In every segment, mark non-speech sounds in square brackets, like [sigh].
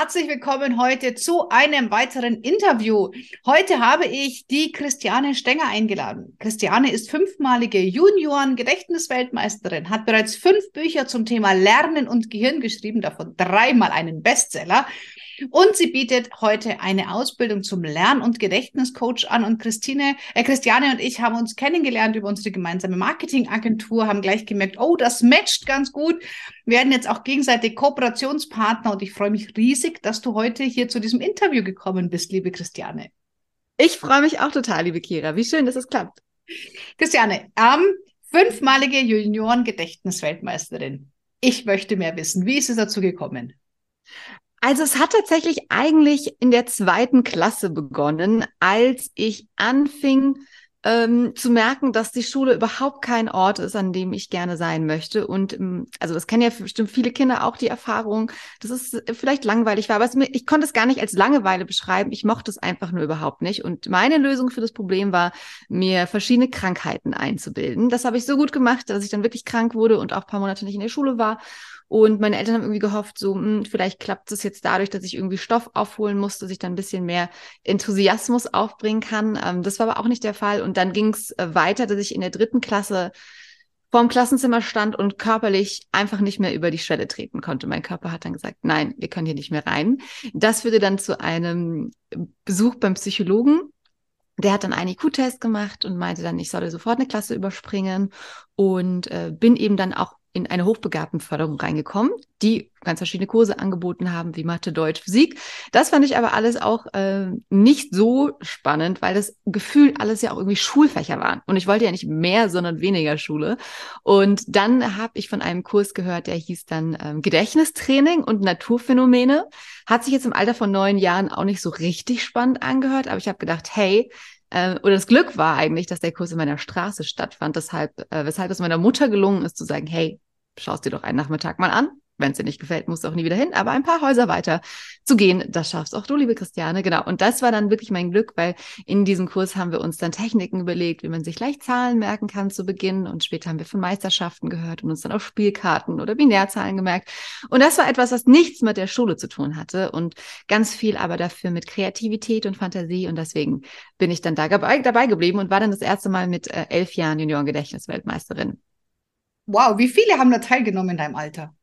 Herzlich willkommen heute zu einem weiteren Interview. Heute habe ich die Christiane Stenger eingeladen. Christiane ist fünfmalige Junioren-Gedächtnisweltmeisterin, hat bereits fünf Bücher zum Thema Lernen und Gehirn geschrieben, davon dreimal einen Bestseller und sie bietet heute eine Ausbildung zum Lern- und Gedächtniscoach an. Und Christine, äh, Christiane und ich haben uns kennengelernt über unsere gemeinsame Marketingagentur, haben gleich gemerkt, oh, das matcht ganz gut. Wir werden jetzt auch gegenseitig Kooperationspartner und ich freue mich riesig, dass du heute hier zu diesem Interview gekommen bist, liebe Christiane. Ich freue mich auch total, liebe Kira. Wie schön, dass es klappt. Christiane, ähm, fünfmalige Junioren-Gedächtnisweltmeisterin. Ich möchte mehr wissen. Wie ist es dazu gekommen? Also es hat tatsächlich eigentlich in der zweiten Klasse begonnen, als ich anfing ähm, zu merken, dass die Schule überhaupt kein Ort ist, an dem ich gerne sein möchte. Und ähm, also das kennen ja bestimmt viele Kinder auch die Erfahrung, dass es vielleicht langweilig war, aber es, ich konnte es gar nicht als Langeweile beschreiben. Ich mochte es einfach nur überhaupt nicht. Und meine Lösung für das Problem war, mir verschiedene Krankheiten einzubilden. Das habe ich so gut gemacht, dass ich dann wirklich krank wurde und auch ein paar Monate nicht in der Schule war und meine Eltern haben irgendwie gehofft, so, mh, hm, vielleicht klappt es jetzt dadurch, dass ich irgendwie Stoff aufholen muss, dass ich dann ein bisschen mehr Enthusiasmus aufbringen kann. Ähm, das war aber auch nicht der Fall. Und dann ging es äh, weiter, dass ich in der dritten Klasse vorm Klassenzimmer stand und körperlich einfach nicht mehr über die Schwelle treten konnte. Mein Körper hat dann gesagt, nein, wir können hier nicht mehr rein. Das führte dann zu einem Besuch beim Psychologen. Der hat dann einen IQ-Test gemacht und meinte dann, ich solle sofort eine Klasse überspringen und äh, bin eben dann auch in eine Hochbegabtenförderung reingekommen, die ganz verschiedene Kurse angeboten haben, wie Mathe, Deutsch, Physik. Das fand ich aber alles auch äh, nicht so spannend, weil das Gefühl alles ja auch irgendwie Schulfächer waren. Und ich wollte ja nicht mehr, sondern weniger Schule. Und dann habe ich von einem Kurs gehört, der hieß dann ähm, Gedächtnistraining und Naturphänomene. Hat sich jetzt im Alter von neun Jahren auch nicht so richtig spannend angehört, aber ich habe gedacht, hey, äh, oder das Glück war eigentlich, dass der Kurs in meiner Straße stattfand, deshalb, äh, weshalb es meiner Mutter gelungen ist zu sagen, hey, schaust dir doch einen Nachmittag mal an. Wenn es dir nicht gefällt, musst du auch nie wieder hin. Aber ein paar Häuser weiter zu gehen, das schaffst auch du, liebe Christiane. Genau. Und das war dann wirklich mein Glück, weil in diesem Kurs haben wir uns dann Techniken überlegt, wie man sich leicht Zahlen merken kann zu Beginn. Und später haben wir von Meisterschaften gehört und uns dann auf Spielkarten oder Binärzahlen gemerkt. Und das war etwas, was nichts mit der Schule zu tun hatte und ganz viel aber dafür mit Kreativität und Fantasie. Und deswegen bin ich dann da dabei, geblieben und war dann das erste Mal mit äh, elf Jahren Junioren-Gedächtnisweltmeisterin. Wow, wie viele haben da teilgenommen in deinem Alter?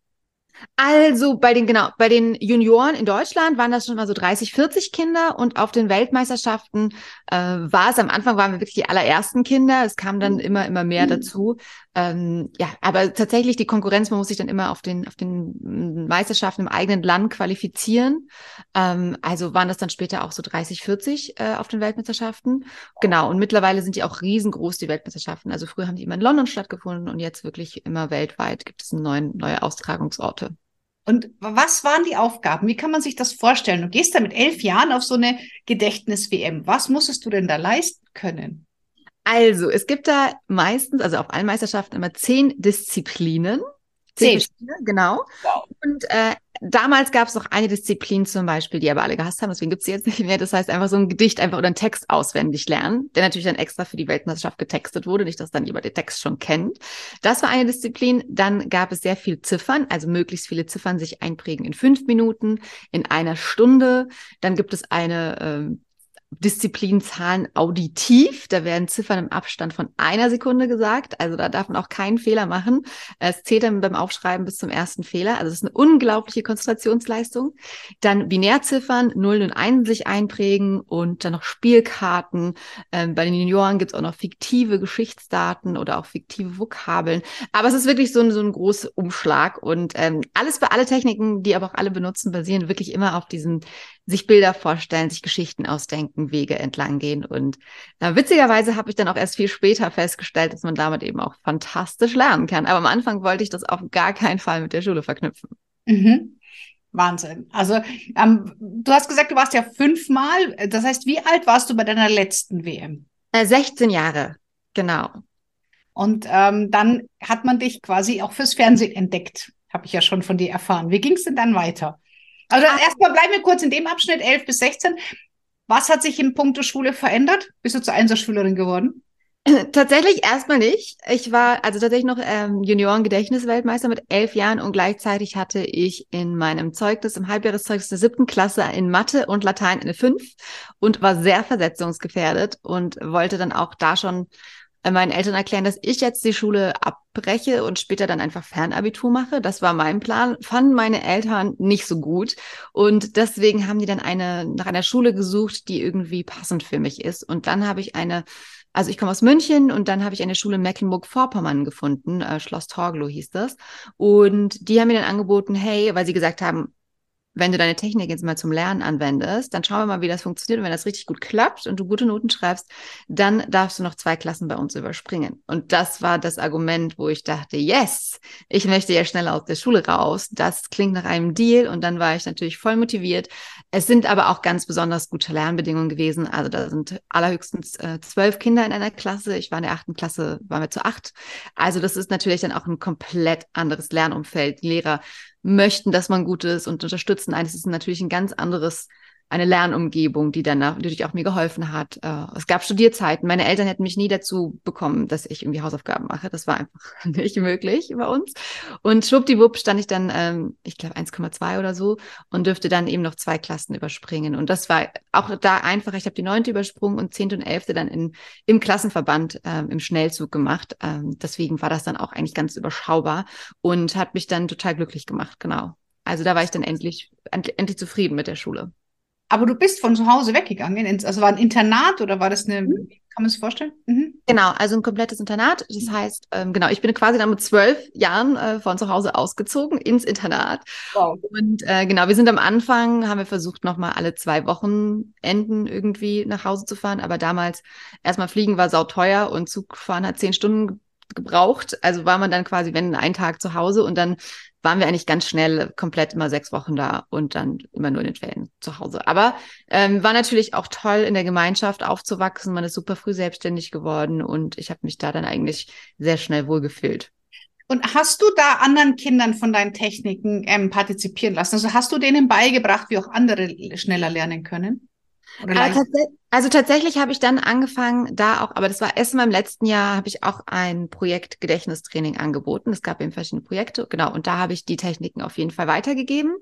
Also bei den, genau, bei den Junioren in Deutschland waren das schon mal so 30, 40 Kinder und auf den Weltmeisterschaften äh, war es am Anfang waren wir wirklich die allerersten Kinder. Es kam dann mhm. immer, immer mehr mhm. dazu. Ähm, ja, aber tatsächlich die Konkurrenz, man muss sich dann immer auf den, auf den Meisterschaften im eigenen Land qualifizieren. Ähm, also waren das dann später auch so 30, 40 äh, auf den Weltmeisterschaften. Genau. Und mittlerweile sind die auch riesengroß, die Weltmeisterschaften. Also früher haben die immer in London stattgefunden und jetzt wirklich immer weltweit gibt es neuen, neue Austragungsorte. Und was waren die Aufgaben? Wie kann man sich das vorstellen? Du gehst da mit elf Jahren auf so eine Gedächtnis-WM. Was musstest du denn da leisten können? Also, es gibt da meistens, also auf allen Meisterschaften immer zehn Disziplinen. Zehn. Genau. Wow. Und äh, damals gab es noch eine Disziplin zum Beispiel, die aber alle gehasst haben, deswegen gibt's sie jetzt nicht mehr. Das heißt einfach so ein Gedicht einfach oder ein Text auswendig lernen, der natürlich dann extra für die Weltmeisterschaft getextet wurde, nicht, dass dann jemand den Text schon kennt. Das war eine Disziplin. Dann gab es sehr viel Ziffern, also möglichst viele Ziffern sich einprägen in fünf Minuten, in einer Stunde. Dann gibt es eine ähm, Disziplinzahlen auditiv. Da werden Ziffern im Abstand von einer Sekunde gesagt. Also da darf man auch keinen Fehler machen. Es zählt dann beim Aufschreiben bis zum ersten Fehler. Also das ist eine unglaubliche Konzentrationsleistung. Dann Binärziffern, Nullen und Einen sich einprägen und dann noch Spielkarten. Ähm, bei den Junioren gibt es auch noch fiktive Geschichtsdaten oder auch fiktive Vokabeln. Aber es ist wirklich so ein, so ein großer Umschlag und ähm, alles für alle Techniken, die aber auch alle benutzen, basieren wirklich immer auf diesen sich Bilder vorstellen, sich Geschichten ausdenken, Wege entlang gehen. Und äh, witzigerweise habe ich dann auch erst viel später festgestellt, dass man damit eben auch fantastisch lernen kann. Aber am Anfang wollte ich das auf gar keinen Fall mit der Schule verknüpfen. Mhm. Wahnsinn. Also ähm, du hast gesagt, du warst ja fünfmal. Das heißt, wie alt warst du bei deiner letzten WM? Äh, 16 Jahre, genau. Und ähm, dann hat man dich quasi auch fürs Fernsehen entdeckt, habe ich ja schon von dir erfahren. Wie ging es denn dann weiter? Also ah. erstmal bleiben wir kurz in dem Abschnitt 11 bis 16. Was hat sich in puncto Schule verändert? Bist du zur Einserschülerin geworden? [laughs] Tatsächlich erstmal nicht. Ich war also tatsächlich noch ähm, Junioren-Gedächtnisweltmeister mit elf Jahren und gleichzeitig hatte ich in meinem Zeugnis, im Halbjahreszeugnis der siebten Klasse in Mathe und Latein eine fünf und war sehr versetzungsgefährdet und wollte dann auch da schon meinen Eltern erklären, dass ich jetzt die Schule abbreche und später dann einfach Fernabitur mache. Das war mein Plan. Fanden meine Eltern nicht so gut. Und deswegen haben die dann eine, nach einer Schule gesucht, die irgendwie passend für mich ist. Und dann habe ich eine also ich komme aus München und dann habe ich eine Schule in Mecklenburg-Vorpommern gefunden, äh, Schloss Torglow hieß das. Und die haben mir dann angeboten, hey, weil sie gesagt haben, wenn du deine Technik jetzt mal zum Lernen anwendest, dann schauen wir mal, wie das funktioniert. Und wenn das richtig gut klappt und du gute Noten schreibst, dann darfst du noch zwei Klassen bei uns überspringen. Und das war das Argument, wo ich dachte, yes, ich möchte ja schneller aus der Schule raus. Das klingt nach einem Deal. Und dann war ich natürlich voll motiviert. Es sind aber auch ganz besonders gute Lernbedingungen gewesen. Also da sind allerhöchstens äh, zwölf Kinder in einer Klasse. Ich war in der achten Klasse, waren wir zu acht. Also das ist natürlich dann auch ein komplett anderes Lernumfeld. Lehrer möchten, dass man gut ist und unterstützen einen. Es ist natürlich ein ganz anderes eine Lernumgebung, die dann natürlich auch mir geholfen hat. Äh, es gab Studierzeiten. Meine Eltern hätten mich nie dazu bekommen, dass ich irgendwie Hausaufgaben mache. Das war einfach [laughs] nicht möglich bei uns. Und schwuppdiwupp stand ich dann, ähm, ich glaube, 1,2 oder so und dürfte dann eben noch zwei Klassen überspringen. Und das war auch da einfach. Ich habe die neunte übersprungen und zehnte und elfte dann in, im Klassenverband ähm, im Schnellzug gemacht. Ähm, deswegen war das dann auch eigentlich ganz überschaubar und hat mich dann total glücklich gemacht. Genau. Also da war ich dann endlich, endlich zufrieden mit der Schule. Aber du bist von zu Hause weggegangen. Also war ein Internat oder war das eine, mhm. kann man sich vorstellen? Mhm. Genau, also ein komplettes Internat. Das heißt, ähm, genau, ich bin quasi dann mit zwölf Jahren äh, von zu Hause ausgezogen ins Internat. Wow. Und äh, genau, wir sind am Anfang, haben wir versucht, nochmal alle zwei Wochenenden irgendwie nach Hause zu fahren. Aber damals erstmal fliegen war sauteuer und Zugfahren hat zehn Stunden gebraucht. Also war man dann quasi, wenn einen Tag zu Hause und dann waren wir eigentlich ganz schnell komplett immer sechs Wochen da und dann immer nur in den Ferien zu Hause. Aber ähm, war natürlich auch toll, in der Gemeinschaft aufzuwachsen. Man ist super früh selbstständig geworden und ich habe mich da dann eigentlich sehr schnell wohlgefühlt. Und hast du da anderen Kindern von deinen Techniken ähm, partizipieren lassen? Also hast du denen beigebracht, wie auch andere schneller lernen können? Also, tats also, tatsächlich habe ich dann angefangen, da auch, aber das war erst mal im letzten Jahr, habe ich auch ein Projekt Gedächtnistraining angeboten. Es gab eben verschiedene Projekte, genau, und da habe ich die Techniken auf jeden Fall weitergegeben.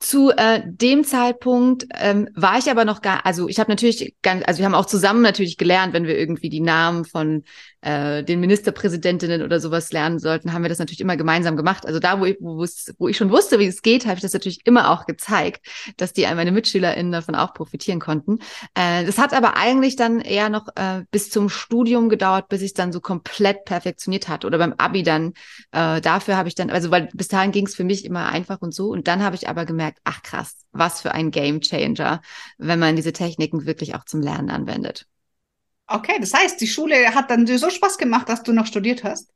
Zu äh, dem Zeitpunkt ähm, war ich aber noch gar, also ich habe natürlich, ganz, also wir haben auch zusammen natürlich gelernt, wenn wir irgendwie die Namen von äh, den Ministerpräsidentinnen oder sowas lernen sollten, haben wir das natürlich immer gemeinsam gemacht. Also da, wo ich, wo, wo ich schon wusste, wie es geht, habe ich das natürlich immer auch gezeigt, dass die meine MitschülerInnen davon auch profitieren konnten. Äh, das hat aber eigentlich dann eher noch äh, bis zum Studium gedauert, bis ich dann so komplett perfektioniert hatte. Oder beim Abi dann, äh, dafür habe ich dann, also weil bis dahin ging es für mich immer einfach und so. Und dann habe ich aber gemerkt, ach krass, was für ein Game Changer, wenn man diese Techniken wirklich auch zum Lernen anwendet. Okay, das heißt, die Schule hat dann so Spaß gemacht, dass du noch studiert hast?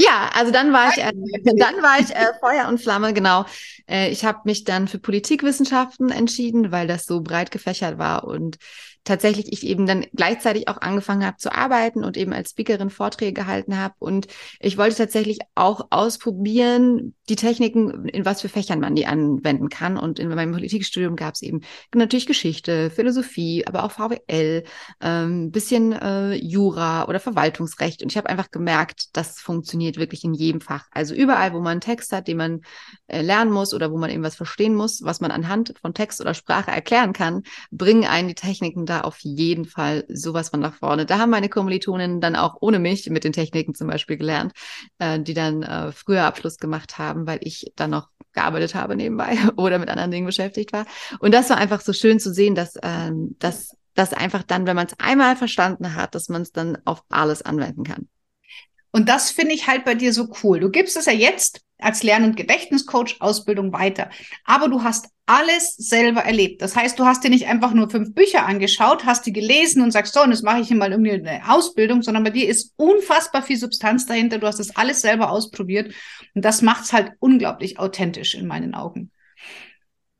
Ja, also dann war ich, äh, [laughs] dann war ich äh, Feuer und Flamme, genau. Äh, ich habe mich dann für Politikwissenschaften entschieden, weil das so breit gefächert war und tatsächlich ich eben dann gleichzeitig auch angefangen habe zu arbeiten und eben als Speakerin Vorträge gehalten habe. Und ich wollte tatsächlich auch ausprobieren, die Techniken, in was für Fächern man die anwenden kann. Und in meinem Politikstudium gab es eben natürlich Geschichte, Philosophie, aber auch VWL, ähm, bisschen äh, Jura oder Verwaltungsrecht. Und ich habe einfach gemerkt, das funktioniert wirklich in jedem Fach. Also überall, wo man einen Text hat, den man äh, lernen muss oder wo man eben was verstehen muss, was man anhand von Text oder Sprache erklären kann, bringen einen die Techniken da auf jeden Fall sowas von nach vorne. Da haben meine Kommilitonen dann auch ohne mich mit den Techniken zum Beispiel gelernt, äh, die dann äh, früher Abschluss gemacht haben, weil ich dann noch gearbeitet habe nebenbei [laughs] oder mit anderen Dingen beschäftigt war. Und das war einfach so schön zu sehen, dass, ähm, dass, dass einfach dann, wenn man es einmal verstanden hat, dass man es dann auf alles anwenden kann. Und das finde ich halt bei dir so cool. Du gibst es ja jetzt als Lern- und Gedächtniscoach Ausbildung weiter. Aber du hast alles selber erlebt. Das heißt, du hast dir nicht einfach nur fünf Bücher angeschaut, hast die gelesen und sagst, so, und jetzt mache ich hier mal irgendwie eine Ausbildung, sondern bei dir ist unfassbar viel Substanz dahinter. Du hast das alles selber ausprobiert. Und das macht es halt unglaublich authentisch in meinen Augen.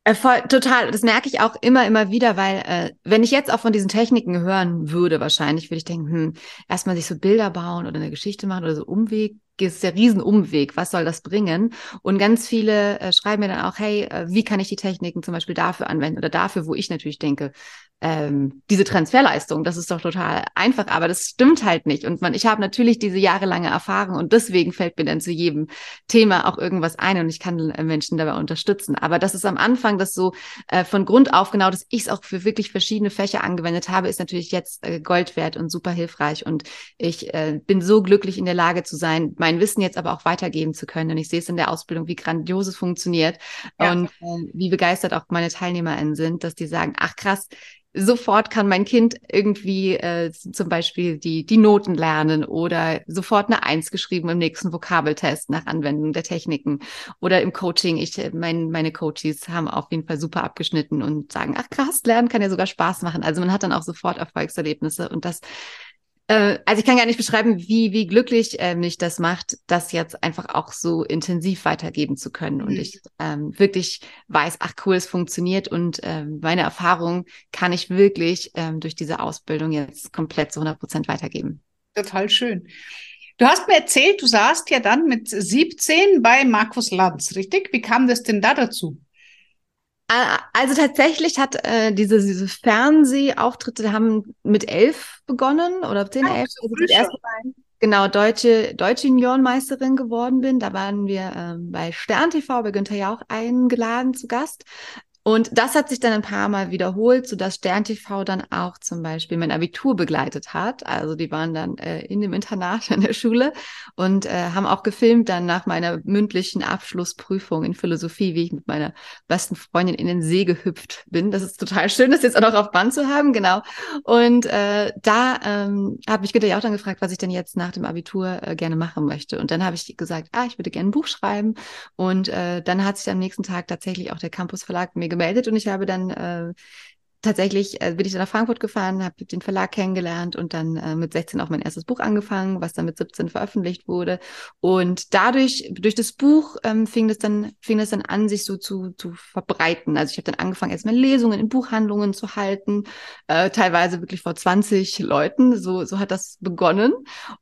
Äh, voll, total. Das merke ich auch immer, immer wieder, weil äh, wenn ich jetzt auch von diesen Techniken hören würde, wahrscheinlich würde ich denken, hm, erstmal sich so Bilder bauen oder eine Geschichte machen oder so Umweg ist der Riesenumweg, was soll das bringen? Und ganz viele äh, schreiben mir dann auch, hey, äh, wie kann ich die Techniken zum Beispiel dafür anwenden oder dafür, wo ich natürlich denke, ähm, diese Transferleistung, das ist doch total einfach, aber das stimmt halt nicht. Und man, ich habe natürlich diese jahrelange Erfahrung und deswegen fällt mir dann zu jedem Thema auch irgendwas ein und ich kann äh, Menschen dabei unterstützen. Aber das ist am Anfang das so äh, von Grund auf genau, dass ich es auch für wirklich verschiedene Fächer angewendet habe, ist natürlich jetzt äh, Gold wert und super hilfreich. Und ich äh, bin so glücklich in der Lage zu sein, mein Wissen jetzt aber auch weitergeben zu können. Und ich sehe es in der Ausbildung, wie grandios es funktioniert ja. und äh, wie begeistert auch meine TeilnehmerInnen sind, dass die sagen, ach krass, sofort kann mein Kind irgendwie äh, zum Beispiel die, die Noten lernen oder sofort eine Eins geschrieben im nächsten Vokabeltest nach Anwendung der Techniken. Oder im Coaching, ich, mein, meine Coaches haben auf jeden Fall super abgeschnitten und sagen, ach krass, lernen kann ja sogar Spaß machen. Also man hat dann auch sofort Erfolgserlebnisse und das äh, also ich kann gar nicht beschreiben, wie, wie glücklich äh, mich das macht, das jetzt einfach auch so intensiv weitergeben zu können. Und mhm. ich ähm, wirklich weiß, ach cool, es funktioniert und äh, meine Erfahrung kann ich wirklich ähm, durch diese Ausbildung jetzt komplett zu 100 Prozent weitergeben. Total schön. Du hast mir erzählt, du saßt ja dann mit 17 bei Markus Lanz, richtig? Wie kam das denn da dazu? Also tatsächlich hat äh, diese, diese Fernsehauftritte haben mit elf begonnen oder zehn, elf. So also das erste Mal, genau, deutsche, deutsche Juniorenmeisterin geworden bin. Da waren wir ähm, bei Stern TV, bei Günther Jauch eingeladen zu Gast. Und das hat sich dann ein paar Mal wiederholt, sodass Stern TV dann auch zum Beispiel mein Abitur begleitet hat. Also die waren dann äh, in dem Internat in der Schule und äh, haben auch gefilmt dann nach meiner mündlichen Abschlussprüfung in Philosophie, wie ich mit meiner besten Freundin in den See gehüpft bin. Das ist total schön, das jetzt auch noch auf Band zu haben, genau. Und äh, da ähm, hat mich Günther auch dann gefragt, was ich denn jetzt nach dem Abitur äh, gerne machen möchte. Und dann habe ich gesagt, ah, ich würde gerne ein Buch schreiben. Und äh, dann hat sich am nächsten Tag tatsächlich auch der Campus Verlag mir gemeldet und ich habe dann äh, tatsächlich äh, bin ich dann nach Frankfurt gefahren, habe den Verlag kennengelernt und dann äh, mit 16 auch mein erstes Buch angefangen, was dann mit 17 veröffentlicht wurde. Und dadurch, durch das Buch ähm, fing das dann, fing das dann an, sich so zu, zu verbreiten. Also ich habe dann angefangen, erstmal Lesungen in Buchhandlungen zu halten, äh, teilweise wirklich vor 20 Leuten. So, so hat das begonnen.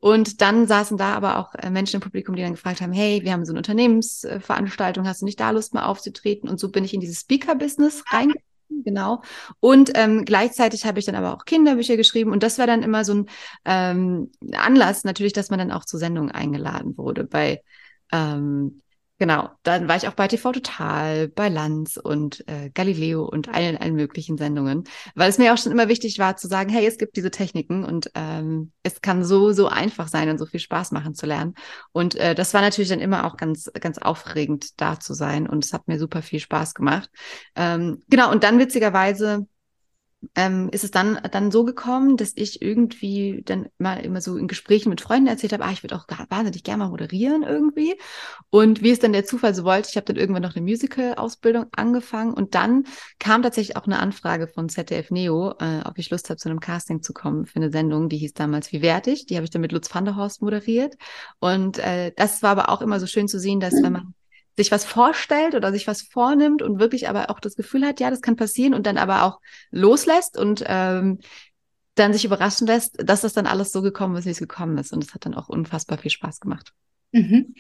Und dann saßen da aber auch äh, Menschen im Publikum, die dann gefragt haben, hey, wir haben so eine Unternehmensveranstaltung, hast du nicht da Lust mal aufzutreten? Und so bin ich in dieses Speaker-Business reingegangen Genau. Und ähm, gleichzeitig habe ich dann aber auch Kinderbücher geschrieben und das war dann immer so ein ähm, Anlass natürlich, dass man dann auch zu Sendungen eingeladen wurde. Bei ähm, Genau, dann war ich auch bei TV Total, bei Lanz und äh, Galileo und allen, allen möglichen Sendungen, weil es mir auch schon immer wichtig war zu sagen, hey, es gibt diese Techniken und ähm, es kann so, so einfach sein und so viel Spaß machen zu lernen. Und äh, das war natürlich dann immer auch ganz, ganz aufregend, da zu sein und es hat mir super viel Spaß gemacht. Ähm, genau, und dann witzigerweise ähm, ist es dann, dann so gekommen, dass ich irgendwie dann mal immer so in Gesprächen mit Freunden erzählt habe, ah, ich würde auch wahnsinnig gerne mal moderieren irgendwie. Und wie es dann der Zufall so wollte, ich habe dann irgendwann noch eine Musical-Ausbildung angefangen und dann kam tatsächlich auch eine Anfrage von ZDF Neo, äh, ob ich Lust habe, zu einem Casting zu kommen für eine Sendung, die hieß damals Wie wertig. Die habe ich dann mit Lutz van der Horst moderiert. Und äh, das war aber auch immer so schön zu sehen, dass wenn man sich was vorstellt oder sich was vornimmt und wirklich aber auch das Gefühl hat, ja, das kann passieren und dann aber auch loslässt und ähm, dann sich überraschen lässt, dass das dann alles so gekommen ist, wie es gekommen ist. Und es hat dann auch unfassbar viel Spaß gemacht. Mhm.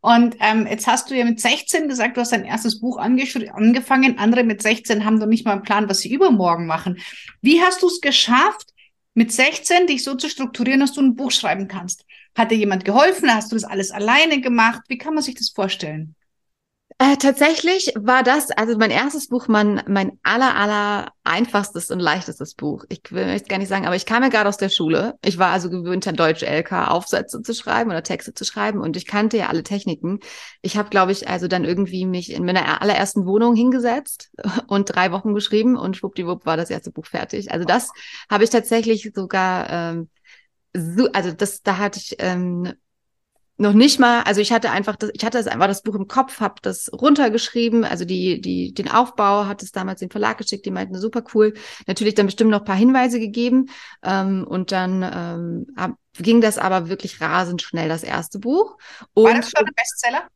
Und ähm, jetzt hast du ja mit 16 gesagt, du hast dein erstes Buch angefangen. Andere mit 16 haben doch nicht mal einen Plan, was sie übermorgen machen. Wie hast du es geschafft, mit 16 dich so zu strukturieren, dass du ein Buch schreiben kannst? Hat dir jemand geholfen? Hast du das alles alleine gemacht? Wie kann man sich das vorstellen? Äh, tatsächlich war das, also mein erstes Buch, mein, mein aller, aller einfachstes und leichtestes Buch. Ich will jetzt gar nicht sagen, aber ich kam ja gerade aus der Schule. Ich war also gewöhnt, an Deutsch LK Aufsätze zu schreiben oder Texte zu schreiben und ich kannte ja alle Techniken. Ich habe, glaube ich, also dann irgendwie mich in meiner allerersten Wohnung hingesetzt [laughs] und drei Wochen geschrieben und schwuppdiwupp war das erste Buch fertig. Also das habe ich tatsächlich sogar ähm, so, also das, da hatte ich ähm, noch nicht mal, also ich hatte einfach das, ich hatte das einfach das Buch im Kopf, habe das runtergeschrieben, also die, die, den Aufbau hat es damals den Verlag geschickt, die meinten super cool. Natürlich dann bestimmt noch ein paar Hinweise gegeben ähm, und dann ähm, ab, ging das aber wirklich rasend schnell, das erste Buch. Und, War das schon ein Bestseller?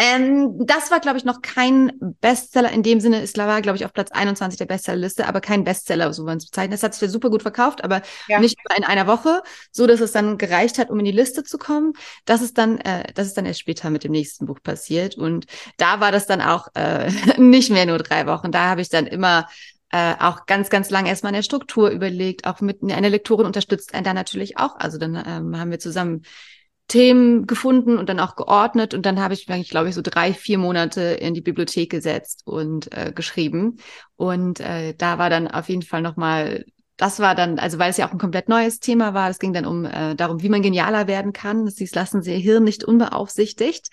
Ähm, das war, glaube ich, noch kein Bestseller in dem Sinne. Es war, glaube ich, auf Platz 21 der Bestsellerliste, aber kein Bestseller, so man es bezeichnet. Das hat sich super gut verkauft, aber ja. nicht in einer Woche, so dass es dann gereicht hat, um in die Liste zu kommen. Das ist dann, äh, das ist dann erst später mit dem nächsten Buch passiert. Und da war das dann auch äh, [laughs] nicht mehr nur drei Wochen. Da habe ich dann immer äh, auch ganz, ganz lange erstmal in der Struktur überlegt, auch mit einer Lektorin unterstützt einen da natürlich auch. Also dann ähm, haben wir zusammen Themen gefunden und dann auch geordnet. Und dann habe ich mich, glaube ich, so drei, vier Monate in die Bibliothek gesetzt und äh, geschrieben. Und äh, da war dann auf jeden Fall nochmal das war dann, also weil es ja auch ein komplett neues Thema war, es ging dann um äh, darum, wie man genialer werden kann. Das hieß, lassen Sie Ihr Hirn nicht unbeaufsichtigt.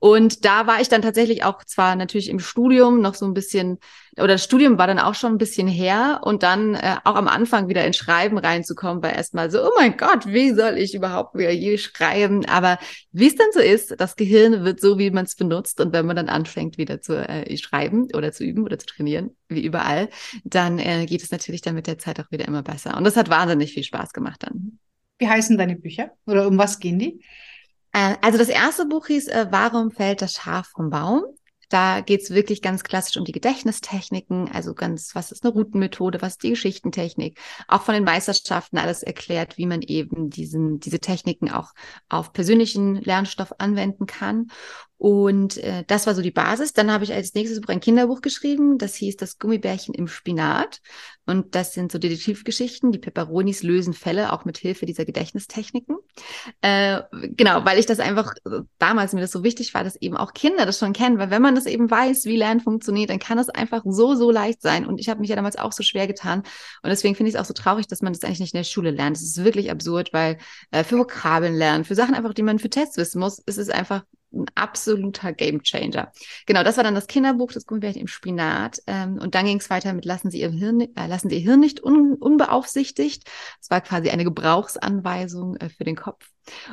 Und da war ich dann tatsächlich auch zwar natürlich im Studium noch so ein bisschen oder das Studium war dann auch schon ein bisschen her und dann äh, auch am Anfang wieder ins Schreiben reinzukommen, war erstmal so, oh mein Gott, wie soll ich überhaupt wieder je schreiben? Aber wie es dann so ist, das Gehirn wird so, wie man es benutzt und wenn man dann anfängt, wieder zu äh, schreiben oder zu üben oder zu trainieren, wie überall, dann äh, geht es natürlich dann mit der Zeit auch wieder immer besser. Und das hat wahnsinnig viel Spaß gemacht dann. Wie heißen deine Bücher oder um was gehen die? Äh, also das erste Buch hieß äh, Warum fällt das Schaf vom Baum? Da geht's wirklich ganz klassisch um die Gedächtnistechniken, also ganz, was ist eine Routenmethode, was ist die Geschichtentechnik, auch von den Meisterschaften alles erklärt, wie man eben diesen, diese Techniken auch auf persönlichen Lernstoff anwenden kann. Und äh, das war so die Basis. Dann habe ich als nächstes Buch ein Kinderbuch geschrieben. Das hieß Das Gummibärchen im Spinat. Und das sind so Detektivgeschichten. Die Peperonis lösen Fälle, auch mit Hilfe dieser Gedächtnistechniken. Äh, genau, weil ich das einfach damals mir das so wichtig war, dass eben auch Kinder das schon kennen. Weil wenn man das eben weiß, wie Lernen funktioniert, dann kann es einfach so, so leicht sein. Und ich habe mich ja damals auch so schwer getan. Und deswegen finde ich es auch so traurig, dass man das eigentlich nicht in der Schule lernt. Das ist wirklich absurd, weil äh, für Vokabeln lernen, für Sachen einfach, die man für Tests wissen muss, ist es einfach ein absoluter Gamechanger. Genau, das war dann das Kinderbuch, das Gummibärchen im Spinat. Ähm, und dann ging es weiter mit Lassen Sie Ihr Hirn, äh, lassen Sie Ihr Hirn nicht un, unbeaufsichtigt. Das war quasi eine Gebrauchsanweisung äh, für den Kopf.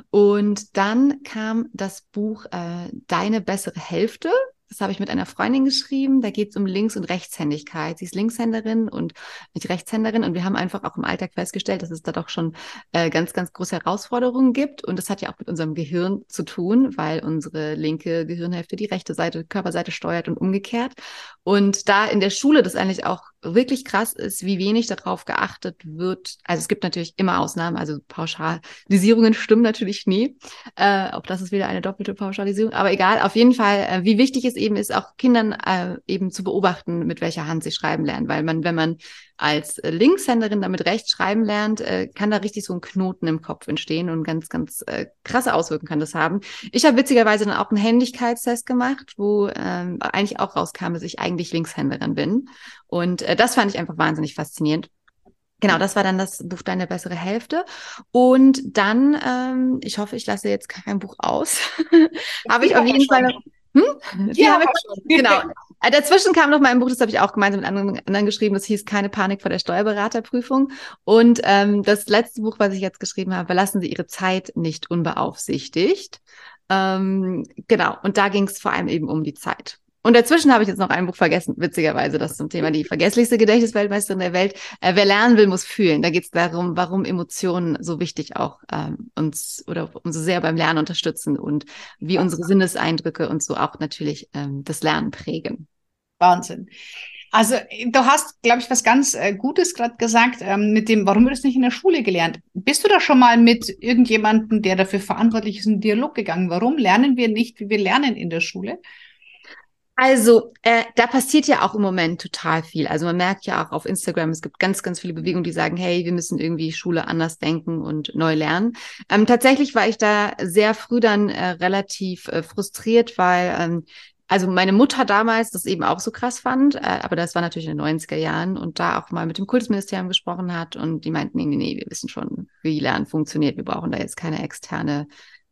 Und dann kam das Buch äh, Deine bessere Hälfte das habe ich mit einer Freundin geschrieben. Da geht es um Links- und Rechtshändigkeit. Sie ist Linkshänderin und nicht Rechtshänderin. Und wir haben einfach auch im Alltag festgestellt, dass es da doch schon äh, ganz, ganz große Herausforderungen gibt. Und das hat ja auch mit unserem Gehirn zu tun, weil unsere linke Gehirnhälfte die rechte Seite, Körperseite steuert und umgekehrt. Und da in der Schule das eigentlich auch wirklich krass ist, wie wenig darauf geachtet wird. Also es gibt natürlich immer Ausnahmen, also Pauschalisierungen stimmen natürlich nie. Äh, auch das ist wieder eine doppelte Pauschalisierung. Aber egal, auf jeden Fall, äh, wie wichtig es eben ist, auch Kindern äh, eben zu beobachten, mit welcher Hand sie schreiben lernen. Weil man, wenn man als Linkshänderin damit rechts schreiben lernt, äh, kann da richtig so ein Knoten im Kopf entstehen und ganz, ganz äh, krasse Auswirkungen kann das haben. Ich habe witzigerweise dann auch einen Händigkeitstest gemacht, wo ähm, eigentlich auch rauskam, dass ich eigentlich Linkshänderin bin. Und äh, das fand ich einfach wahnsinnig faszinierend. Genau, das war dann das Buch Deine bessere Hälfte. Und dann, ähm, ich hoffe, ich lasse jetzt kein Buch aus, [laughs] habe ich auf jeden Fall noch. Hm? Ja, [laughs] genau. Äh, dazwischen kam noch mal ein Buch, das habe ich auch gemeinsam mit anderen, anderen geschrieben, das hieß Keine Panik vor der Steuerberaterprüfung. Und ähm, das letzte Buch, was ich jetzt geschrieben habe, Verlassen Sie Ihre Zeit nicht unbeaufsichtigt. Ähm, genau, und da ging es vor allem eben um die Zeit. Und dazwischen habe ich jetzt noch ein Buch vergessen, witzigerweise, das zum Thema die vergesslichste Gedächtnisweltmeisterin der Welt. Äh, wer lernen will, muss fühlen. Da geht es darum, warum Emotionen so wichtig auch ähm, uns oder umso sehr beim Lernen unterstützen und wie unsere Sinneseindrücke und so auch natürlich ähm, das Lernen prägen. Wahnsinn. Also du hast, glaube ich, was ganz äh, Gutes gerade gesagt ähm, mit dem, warum wird es nicht in der Schule gelernt? Bist du da schon mal mit irgendjemandem, der dafür verantwortlich ist, in Dialog gegangen? Warum lernen wir nicht, wie wir lernen in der Schule? Also, äh, da passiert ja auch im Moment total viel. Also man merkt ja auch auf Instagram, es gibt ganz, ganz viele Bewegungen, die sagen, hey, wir müssen irgendwie Schule anders denken und neu lernen. Ähm, tatsächlich war ich da sehr früh dann äh, relativ äh, frustriert, weil ähm, also meine Mutter damals das eben auch so krass fand, äh, aber das war natürlich in den 90er Jahren und da auch mal mit dem Kultusministerium gesprochen hat und die meinten, nee, nee, nee, wir wissen schon, wie Lernen funktioniert. Wir brauchen da jetzt keine externe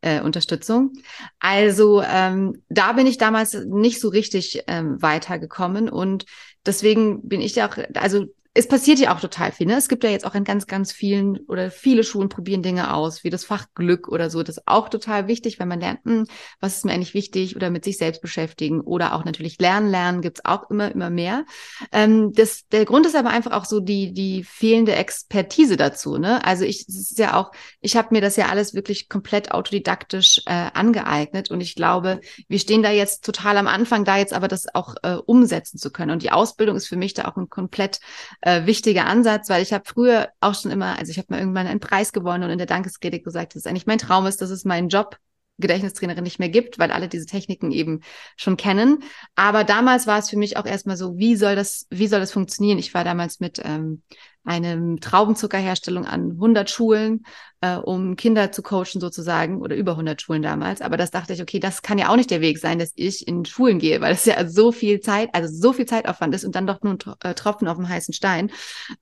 äh, Unterstützung. Also ähm, da bin ich damals nicht so richtig ähm, weitergekommen und deswegen bin ich auch, also es passiert ja auch total viel. Ne? Es gibt ja jetzt auch in ganz, ganz vielen oder viele Schulen probieren Dinge aus, wie das Fach Glück oder so. Das ist auch total wichtig, wenn man lernt, hm, was ist mir eigentlich wichtig oder mit sich selbst beschäftigen oder auch natürlich lernen, lernen gibt's auch immer, immer mehr. Ähm, das, der Grund ist aber einfach auch so die, die fehlende Expertise dazu. Ne? Also ich, es ist ja auch, ich habe mir das ja alles wirklich komplett autodidaktisch äh, angeeignet und ich glaube, wir stehen da jetzt total am Anfang, da jetzt aber das auch äh, umsetzen zu können. Und die Ausbildung ist für mich da auch ein komplett äh, wichtiger Ansatz, weil ich habe früher auch schon immer, also ich habe mal irgendwann einen Preis gewonnen und in der Dankesrede gesagt, dass es eigentlich mein Traum ist, dass es meinen Job Gedächtnistrainerin nicht mehr gibt, weil alle diese Techniken eben schon kennen. Aber damals war es für mich auch erstmal so, wie soll das, wie soll das funktionieren? Ich war damals mit ähm, einem Traubenzuckerherstellung an 100 Schulen, äh, um Kinder zu coachen sozusagen oder über 100 Schulen damals. Aber das dachte ich, okay, das kann ja auch nicht der Weg sein, dass ich in Schulen gehe, weil es ja so viel Zeit, also so viel Zeitaufwand ist und dann doch nur ein äh, Tropfen auf dem heißen Stein.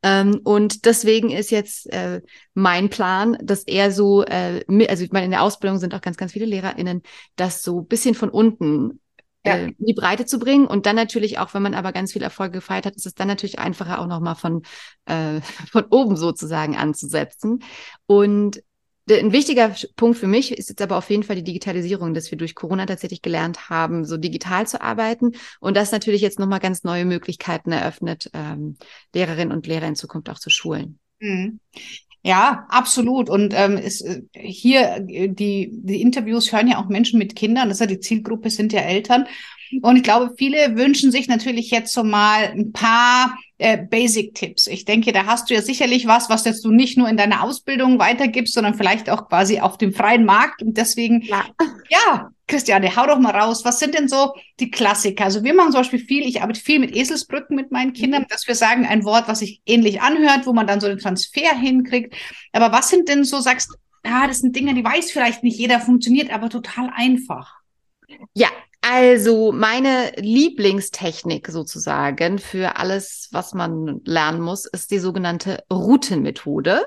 Ähm, und deswegen ist jetzt äh, mein Plan, dass er so, äh, also ich meine, in der Ausbildung sind auch ganz, ganz viele LehrerInnen, das so bisschen von unten ja. äh, in die Breite zu bringen. Und dann natürlich auch, wenn man aber ganz viel Erfolge gefeiert hat, ist es dann natürlich einfacher, auch nochmal von, äh, [laughs] von oben sozusagen anzusetzen. Und ein wichtiger Punkt für mich ist jetzt aber auf jeden Fall die Digitalisierung, dass wir durch Corona tatsächlich gelernt haben, so digital zu arbeiten und das natürlich jetzt nochmal ganz neue Möglichkeiten eröffnet, ähm, Lehrerinnen und Lehrer in Zukunft auch zu schulen. Ja, absolut. Und ähm, ist, äh, hier äh, die, die Interviews hören ja auch Menschen mit Kindern. Das ist ja die Zielgruppe, sind ja Eltern. Und ich glaube, viele wünschen sich natürlich jetzt so mal ein paar äh, Basic-Tipps. Ich denke, da hast du ja sicherlich was, was jetzt du nicht nur in deiner Ausbildung weitergibst, sondern vielleicht auch quasi auf dem freien Markt. Und deswegen, ja, ja Christiane, hau doch mal raus. Was sind denn so die Klassiker? Also wir machen zum Beispiel viel, ich arbeite viel mit Eselsbrücken mit meinen Kindern, mhm. dass wir sagen, ein Wort, was sich ähnlich anhört, wo man dann so den Transfer hinkriegt. Aber was sind denn so, sagst, ja, das sind Dinge, die weiß vielleicht nicht jeder, funktioniert aber total einfach. Ja, also meine Lieblingstechnik sozusagen für alles, was man lernen muss, ist die sogenannte Routenmethode.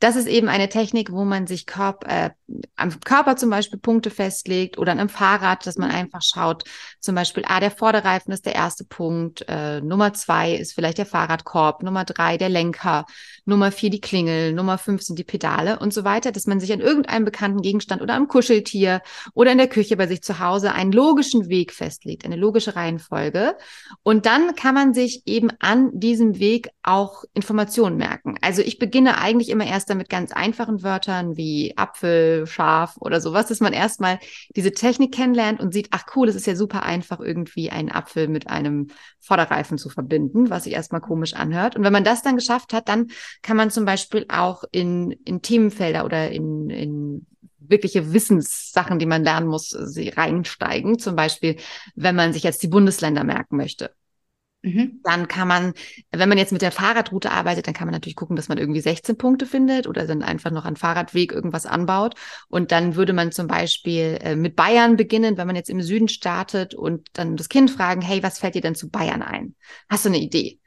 Das ist eben eine Technik, wo man sich Körper, äh, am Körper zum Beispiel Punkte festlegt oder an einem Fahrrad, dass man einfach schaut, zum Beispiel, ah, der Vorderreifen ist der erste Punkt, äh, Nummer zwei ist vielleicht der Fahrradkorb, Nummer drei der Lenker, Nummer vier die Klingel, Nummer fünf sind die Pedale und so weiter, dass man sich an irgendeinem bekannten Gegenstand oder am Kuscheltier oder in der Küche bei sich zu Hause einen logischen logischen Weg festlegt, eine logische Reihenfolge. Und dann kann man sich eben an diesem Weg auch Informationen merken. Also ich beginne eigentlich immer erst damit ganz einfachen Wörtern wie Apfel, Schaf oder sowas, dass man erstmal diese Technik kennenlernt und sieht, ach cool, es ist ja super einfach, irgendwie einen Apfel mit einem Vorderreifen zu verbinden, was sich erstmal komisch anhört. Und wenn man das dann geschafft hat, dann kann man zum Beispiel auch in, in Themenfelder oder in, in wirkliche Wissenssachen, die man lernen muss, sie reinsteigen. Zum Beispiel, wenn man sich jetzt die Bundesländer merken möchte. Mhm. Dann kann man, wenn man jetzt mit der Fahrradroute arbeitet, dann kann man natürlich gucken, dass man irgendwie 16 Punkte findet oder dann einfach noch an Fahrradweg irgendwas anbaut. Und dann würde man zum Beispiel äh, mit Bayern beginnen, wenn man jetzt im Süden startet und dann das Kind fragen, hey, was fällt dir denn zu Bayern ein? Hast du eine Idee?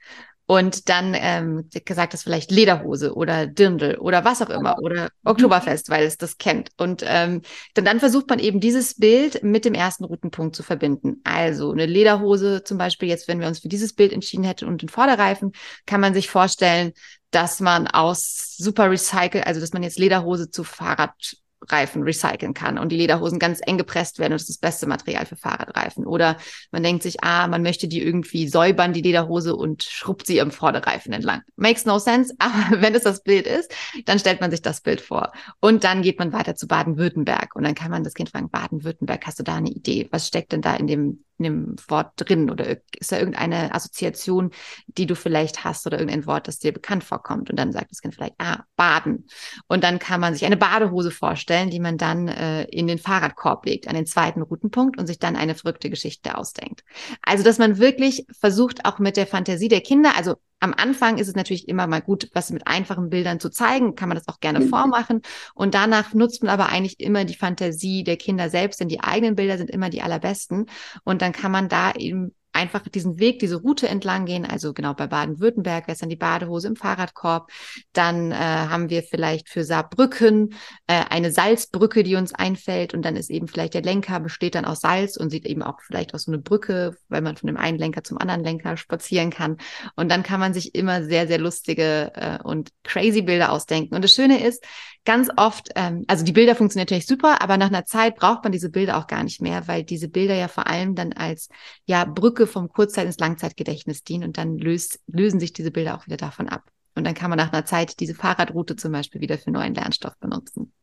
Und dann ähm, gesagt hast, vielleicht Lederhose oder Dirndl oder was auch immer oder Oktoberfest, weil es das kennt. Und ähm, dann, dann versucht man eben dieses Bild mit dem ersten Routenpunkt zu verbinden. Also eine Lederhose zum Beispiel, jetzt wenn wir uns für dieses Bild entschieden hätten und den Vorderreifen, kann man sich vorstellen, dass man aus super Recycle, also dass man jetzt Lederhose zu Fahrrad Reifen recyceln kann und die Lederhosen ganz eng gepresst werden und das ist das beste Material für Fahrradreifen. Oder man denkt sich, ah, man möchte die irgendwie säubern, die Lederhose und schrubbt sie im Vorderreifen entlang. Makes no sense, [laughs] aber wenn es das Bild ist, dann stellt man sich das Bild vor. Und dann geht man weiter zu Baden-Württemberg und dann kann man das Kind fragen, Baden-Württemberg, hast du da eine Idee? Was steckt denn da in dem in dem Wort drin oder ist da irgendeine Assoziation, die du vielleicht hast oder irgendein Wort, das dir bekannt vorkommt und dann sagt das Kind vielleicht, ah, baden. Und dann kann man sich eine Badehose vorstellen, die man dann äh, in den Fahrradkorb legt, an den zweiten Routenpunkt und sich dann eine verrückte Geschichte ausdenkt. Also, dass man wirklich versucht, auch mit der Fantasie der Kinder, also am Anfang ist es natürlich immer mal gut, was mit einfachen Bildern zu zeigen, kann man das auch gerne mhm. vormachen. Und danach nutzt man aber eigentlich immer die Fantasie der Kinder selbst, denn die eigenen Bilder sind immer die allerbesten. Und dann kann man da eben einfach diesen Weg, diese Route entlang gehen. Also genau bei Baden-Württemberg wäre es dann die Badehose im Fahrradkorb. Dann äh, haben wir vielleicht für Saarbrücken äh, eine Salzbrücke, die uns einfällt. Und dann ist eben vielleicht der Lenker besteht dann aus Salz und sieht eben auch vielleicht aus so eine Brücke, weil man von dem einen Lenker zum anderen Lenker spazieren kann. Und dann kann man sich immer sehr, sehr lustige äh, und crazy Bilder ausdenken. Und das Schöne ist, ganz oft, ähm, also die Bilder funktionieren natürlich super, aber nach einer Zeit braucht man diese Bilder auch gar nicht mehr, weil diese Bilder ja vor allem dann als ja Brücke vom Kurzzeit- ins Langzeitgedächtnis dienen und dann löst, lösen sich diese Bilder auch wieder davon ab. Und dann kann man nach einer Zeit diese Fahrradroute zum Beispiel wieder für neuen Lernstoff benutzen.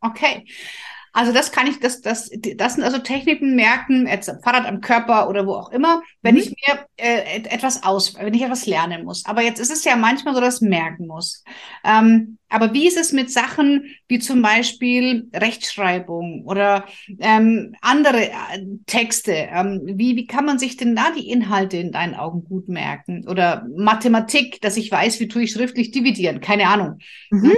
Okay. Also das kann ich, das, das, das sind also Techniken merken, jetzt am Fahrrad am Körper oder wo auch immer, wenn mhm. ich mir äh, etwas aus, wenn ich etwas lernen muss. Aber jetzt ist es ja manchmal so, dass ich merken muss. Ähm, aber wie ist es mit Sachen wie zum Beispiel Rechtschreibung oder ähm, andere äh, Texte? Ähm, wie, wie kann man sich denn da die Inhalte in deinen Augen gut merken? Oder Mathematik, dass ich weiß, wie tue ich schriftlich dividieren? Keine Ahnung. Mhm.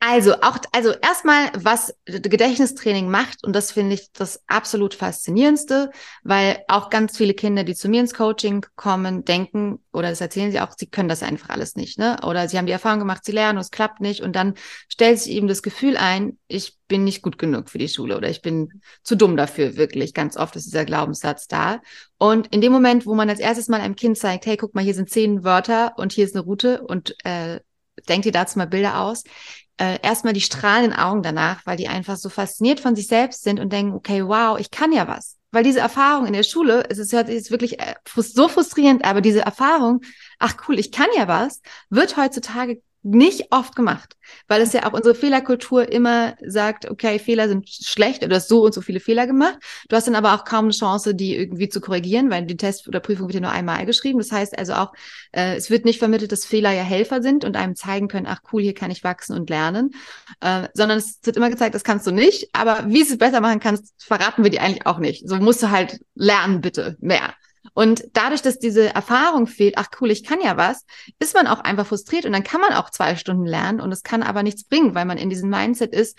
Also auch, also erstmal, was Gedächtnistraining macht, und das finde ich das absolut faszinierendste, weil auch ganz viele Kinder, die zu mir ins Coaching kommen, denken, oder das erzählen sie auch, sie können das einfach alles nicht, ne? Oder sie haben die Erfahrung gemacht, sie lernen und es klappt nicht, und dann stellt sich eben das Gefühl ein, ich bin nicht gut genug für die Schule oder ich bin zu dumm dafür, wirklich. Ganz oft ist dieser Glaubenssatz da. Und in dem Moment, wo man als erstes mal einem Kind zeigt, hey, guck mal, hier sind zehn Wörter und hier ist eine Route und äh, denkt ihr dazu mal Bilder aus, äh, erstmal die strahlenden Augen danach, weil die einfach so fasziniert von sich selbst sind und denken, okay, wow, ich kann ja was. Weil diese Erfahrung in der Schule, es ist, es ist wirklich äh, so frustrierend, aber diese Erfahrung, ach cool, ich kann ja was, wird heutzutage nicht oft gemacht, weil es ja auch unsere Fehlerkultur immer sagt, okay, Fehler sind schlecht, du hast so und so viele Fehler gemacht. Du hast dann aber auch kaum eine Chance, die irgendwie zu korrigieren, weil die Test oder Prüfung wird ja nur einmal geschrieben. Das heißt also auch, äh, es wird nicht vermittelt, dass Fehler ja Helfer sind und einem zeigen können, ach cool, hier kann ich wachsen und lernen, äh, sondern es wird immer gezeigt, das kannst du nicht, aber wie es besser machen kannst, verraten wir dir eigentlich auch nicht. So musst du halt lernen, bitte, mehr. Und dadurch, dass diese Erfahrung fehlt, ach cool, ich kann ja was, ist man auch einfach frustriert und dann kann man auch zwei Stunden lernen und es kann aber nichts bringen, weil man in diesem Mindset ist,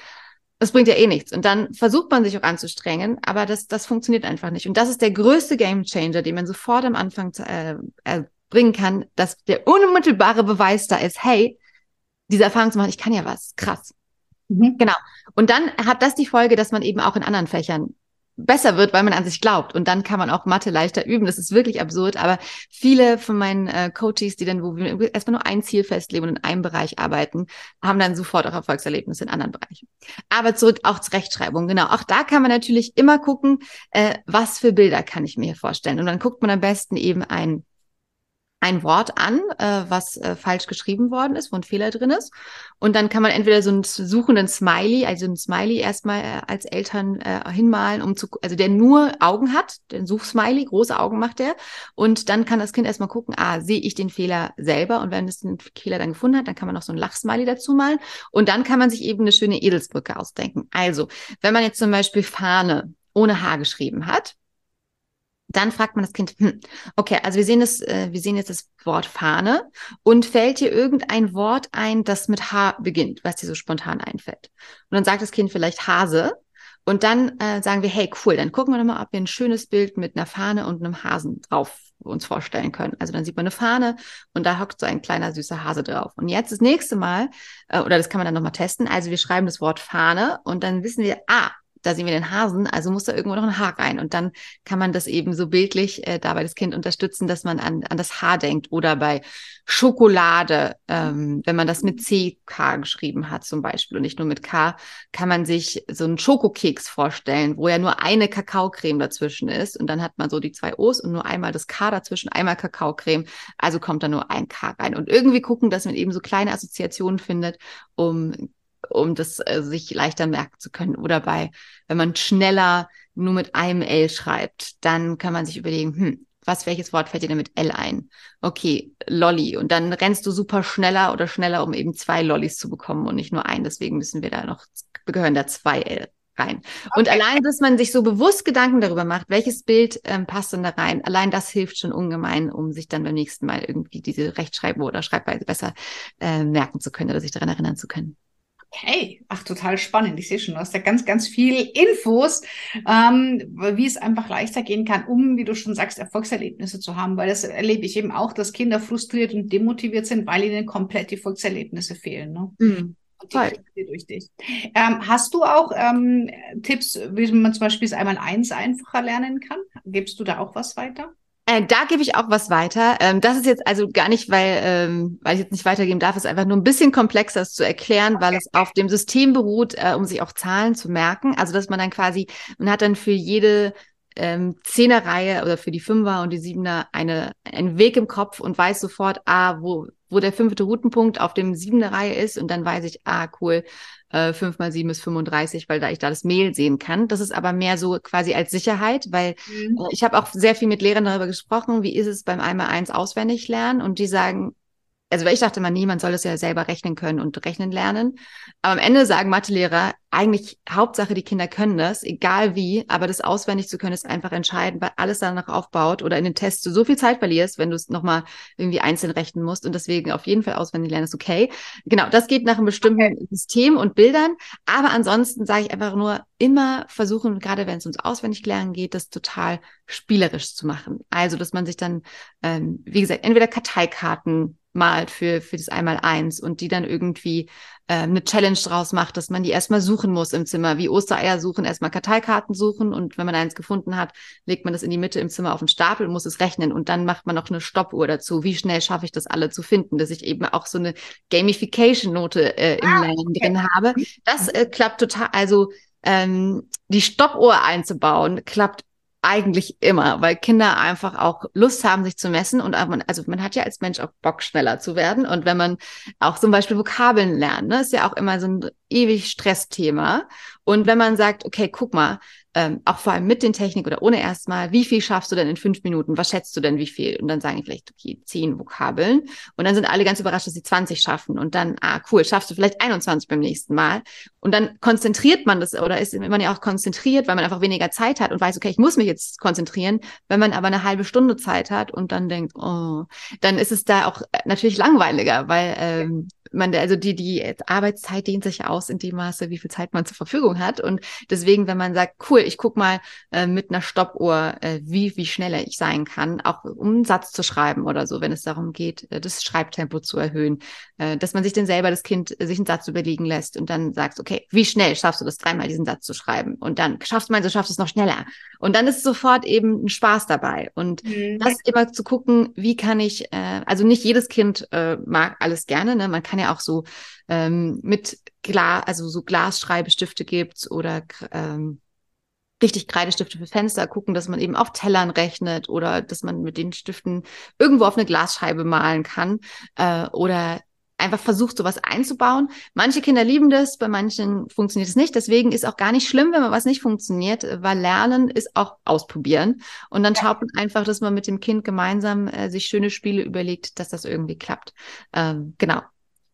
es bringt ja eh nichts. Und dann versucht man sich auch anzustrengen, aber das, das funktioniert einfach nicht. Und das ist der größte Game Changer, den man sofort am Anfang äh, äh, bringen kann, dass der unmittelbare Beweis da ist, hey, diese Erfahrung zu machen, ich kann ja was, krass. Mhm. Genau. Und dann hat das die Folge, dass man eben auch in anderen Fächern besser wird, weil man an sich glaubt. Und dann kann man auch Mathe leichter üben. Das ist wirklich absurd. Aber viele von meinen äh, Coaches, die dann, wo wir erstmal nur ein Ziel festlegen und in einem Bereich arbeiten, haben dann sofort auch Erfolgserlebnisse in anderen Bereichen. Aber zurück auch zur Rechtschreibung. Genau. Auch da kann man natürlich immer gucken, äh, was für Bilder kann ich mir hier vorstellen. Und dann guckt man am besten eben ein ein Wort an, äh, was äh, falsch geschrieben worden ist, wo ein Fehler drin ist. Und dann kann man entweder so einen suchenden Smiley, also ein Smiley erstmal äh, als Eltern äh, hinmalen, um zu, also der nur Augen hat, den Suchsmiley, große Augen macht der. Und dann kann das Kind erstmal gucken, ah, sehe ich den Fehler selber? Und wenn es den Fehler dann gefunden hat, dann kann man noch so ein Lachsmiley dazu malen. Und dann kann man sich eben eine schöne Edelsbrücke ausdenken. Also, wenn man jetzt zum Beispiel Fahne ohne H geschrieben hat, dann fragt man das Kind, hm, okay, also wir sehen das, äh, wir sehen jetzt das Wort Fahne und fällt dir irgendein Wort ein, das mit H beginnt, was dir so spontan einfällt. Und dann sagt das Kind vielleicht Hase und dann äh, sagen wir, hey, cool, dann gucken wir nochmal, ob wir ein schönes Bild mit einer Fahne und einem Hasen drauf uns vorstellen können. Also dann sieht man eine Fahne und da hockt so ein kleiner süßer Hase drauf. Und jetzt das nächste Mal, äh, oder das kann man dann nochmal testen, also wir schreiben das Wort Fahne und dann wissen wir, ah, da sehen wir den Hasen, also muss da irgendwo noch ein Haar rein. Und dann kann man das eben so bildlich äh, dabei das Kind unterstützen, dass man an, an das Haar denkt. Oder bei Schokolade, ähm, wenn man das mit CK geschrieben hat zum Beispiel und nicht nur mit K, kann man sich so einen Schokokeks vorstellen, wo ja nur eine Kakaocreme dazwischen ist. Und dann hat man so die zwei O's und nur einmal das K dazwischen, einmal Kakaocreme. Also kommt da nur ein K rein. Und irgendwie gucken, dass man eben so kleine Assoziationen findet, um um das äh, sich leichter merken zu können. Oder bei, wenn man schneller nur mit einem L schreibt, dann kann man sich überlegen, hm, was, welches Wort fällt dir denn mit L ein? Okay, Lolly. Und dann rennst du super schneller oder schneller, um eben zwei Lollis zu bekommen und nicht nur ein. Deswegen müssen wir da noch, gehören da zwei L rein. Okay. Und allein, dass man sich so bewusst Gedanken darüber macht, welches Bild ähm, passt denn da rein, allein das hilft schon ungemein, um sich dann beim nächsten Mal irgendwie diese Rechtschreibung oder Schreibweise besser äh, merken zu können oder sich daran erinnern zu können. Okay, ach, total spannend. Ich sehe schon, du hast ja ganz, ganz viel Infos, ähm, wie es einfach leichter gehen kann, um, wie du schon sagst, Erfolgserlebnisse zu haben, weil das erlebe ich eben auch, dass Kinder frustriert und demotiviert sind, weil ihnen komplett die Erfolgserlebnisse fehlen. Ne? Mhm. Durch dich. Ähm, hast du auch ähm, Tipps, wie man zum Beispiel das einmal eins einfacher lernen kann? Gibst du da auch was weiter? Äh, da gebe ich auch was weiter. Ähm, das ist jetzt also gar nicht, weil, ähm, weil ich jetzt nicht weitergeben darf, ist einfach nur ein bisschen komplexer zu erklären, okay. weil es auf dem System beruht, äh, um sich auch Zahlen zu merken. Also dass man dann quasi, man hat dann für jede ähm, Zehnerreihe oder für die Fünfer und die Siebener eine, einen Weg im Kopf und weiß sofort, ah, wo, wo der fünfte Routenpunkt auf dem Siebener Reihe ist und dann weiß ich, ah, cool, äh, 5 mal 7 ist 35, weil da ich da das Mehl sehen kann. Das ist aber mehr so quasi als Sicherheit, weil mhm. äh, ich habe auch sehr viel mit Lehrern darüber gesprochen, wie ist es beim einmal eins auswendig lernen und die sagen, also weil ich dachte immer, niemand soll das ja selber rechnen können und rechnen lernen. Aber am Ende sagen Mathelehrer, eigentlich Hauptsache, die Kinder können das, egal wie, aber das auswendig zu können, ist einfach entscheidend, weil alles danach aufbaut oder in den Tests du so viel Zeit verlierst, wenn du es nochmal irgendwie einzeln rechnen musst und deswegen auf jeden Fall auswendig lernen ist okay. Genau, das geht nach einem bestimmten okay. System und Bildern, aber ansonsten sage ich einfach nur, immer versuchen, gerade wenn es ums auswendig lernen geht, das total spielerisch zu machen. Also, dass man sich dann, ähm, wie gesagt, entweder Karteikarten malt für, für das Einmaleins und die dann irgendwie äh, eine Challenge draus macht, dass man die erstmal suchen muss im Zimmer, wie Ostereier suchen, erstmal Karteikarten suchen und wenn man eins gefunden hat, legt man das in die Mitte im Zimmer auf den Stapel und muss es rechnen und dann macht man noch eine Stoppuhr dazu. Wie schnell schaffe ich das alle zu finden, dass ich eben auch so eine Gamification-Note äh, im ah, Lernen okay. drin habe. Das äh, klappt total, also ähm, die Stoppuhr einzubauen, klappt eigentlich immer, weil Kinder einfach auch Lust haben, sich zu messen und man, also man hat ja als Mensch auch Bock, schneller zu werden. Und wenn man auch zum Beispiel Vokabeln lernt, ne, ist ja auch immer so ein ewig Stressthema. Und wenn man sagt, okay, guck mal, ähm, auch vor allem mit den Technik oder ohne erstmal, wie viel schaffst du denn in fünf Minuten? Was schätzt du denn, wie viel? Und dann sagen die vielleicht, okay, zehn Vokabeln. Und dann sind alle ganz überrascht, dass sie 20 schaffen. Und dann, ah, cool, schaffst du vielleicht 21 beim nächsten Mal. Und dann konzentriert man das oder ist man ja auch konzentriert, weil man einfach weniger Zeit hat und weiß, okay, ich muss mich jetzt konzentrieren. Wenn man aber eine halbe Stunde Zeit hat und dann denkt, oh, dann ist es da auch natürlich langweiliger, weil ähm, man, also die, die Arbeitszeit dehnt sich aus in dem Maße, wie viel Zeit man zur Verfügung hat. Und deswegen, wenn man sagt, cool, ich guck mal äh, mit einer Stoppuhr, äh, wie, wie schneller ich sein kann, auch um einen Satz zu schreiben oder so, wenn es darum geht, äh, das Schreibtempo zu erhöhen, äh, dass man sich dann selber das Kind äh, sich einen Satz überlegen lässt und dann sagst, okay, wie schnell schaffst du das dreimal diesen Satz zu schreiben? Und dann schaffst du mal, so schaffst du es noch schneller. Und dann ist sofort eben ein Spaß dabei. Und mhm. das immer zu gucken, wie kann ich, äh, also nicht jedes Kind äh, mag alles gerne, ne? Man kann ja auch so ähm, mit Glas, also so Glasschreibestifte gibt oder ähm, richtig Kreidestifte für Fenster gucken, dass man eben auf Tellern rechnet oder dass man mit den Stiften irgendwo auf eine Glasscheibe malen kann äh, oder einfach versucht, sowas einzubauen. Manche Kinder lieben das, bei manchen funktioniert es nicht. Deswegen ist auch gar nicht schlimm, wenn man was nicht funktioniert, weil Lernen ist auch ausprobieren. Und dann schaut man einfach, dass man mit dem Kind gemeinsam äh, sich schöne Spiele überlegt, dass das irgendwie klappt. Ähm, genau.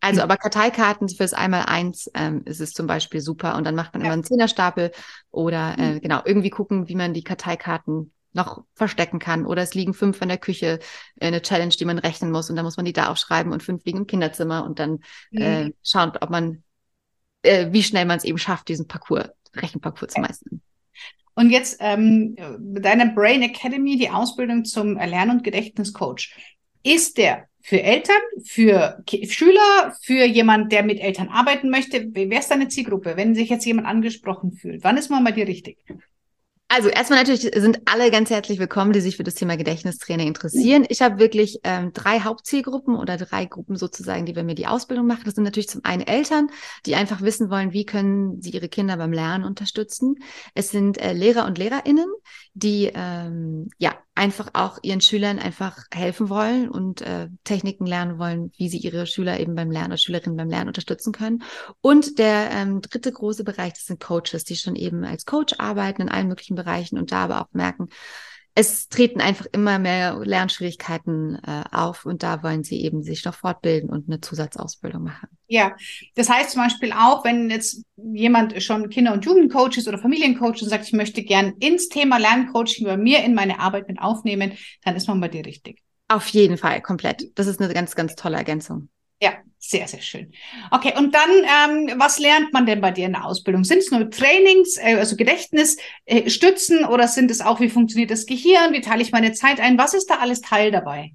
Also, aber Karteikarten fürs Einmal-Eins ähm, ist es zum Beispiel super. Und dann macht man ja. immer einen Zehnerstapel oder äh, mhm. genau, irgendwie gucken, wie man die Karteikarten noch verstecken kann. Oder es liegen fünf in der Küche, äh, eine Challenge, die man rechnen muss und dann muss man die da aufschreiben und fünf liegen im Kinderzimmer und dann mhm. äh, schauen, ob man, äh, wie schnell man es eben schafft, diesen Parcours, Rechenparcours zu meistern. Und jetzt ähm, deine Brain Academy, die Ausbildung zum Lern- und Gedächtniscoach. Ist der für Eltern, für K Schüler, für jemand, der mit Eltern arbeiten möchte? Wer ist deine Zielgruppe, wenn sich jetzt jemand angesprochen fühlt? Wann ist man bei dir richtig? Also erstmal natürlich sind alle ganz herzlich willkommen, die sich für das Thema Gedächtnistraining interessieren. Ich habe wirklich ähm, drei Hauptzielgruppen oder drei Gruppen sozusagen, die bei mir die Ausbildung machen. Das sind natürlich zum einen Eltern, die einfach wissen wollen, wie können sie ihre Kinder beim Lernen unterstützen. Es sind äh, Lehrer und Lehrerinnen, die ähm, ja einfach auch ihren Schülern einfach helfen wollen und äh, Techniken lernen wollen, wie sie ihre Schüler eben beim Lernen oder Schülerinnen beim Lernen unterstützen können. Und der ähm, dritte große Bereich, das sind Coaches, die schon eben als Coach arbeiten in allen möglichen Bereichen und da aber auch merken, es treten einfach immer mehr Lernschwierigkeiten äh, auf und da wollen sie eben sich noch fortbilden und eine Zusatzausbildung machen. Ja, das heißt zum Beispiel auch, wenn jetzt jemand schon Kinder- und Jugendcoach ist oder Familiencoach und sagt, ich möchte gern ins Thema Lerncoaching bei mir in meine Arbeit mit aufnehmen, dann ist man bei dir richtig. Auf jeden Fall, komplett. Das ist eine ganz, ganz tolle Ergänzung. Ja, sehr, sehr schön. Okay, und dann, ähm, was lernt man denn bei dir in der Ausbildung? Sind es nur Trainings, äh, also Gedächtnisstützen äh, oder sind es auch, wie funktioniert das Gehirn? Wie teile ich meine Zeit ein? Was ist da alles Teil dabei?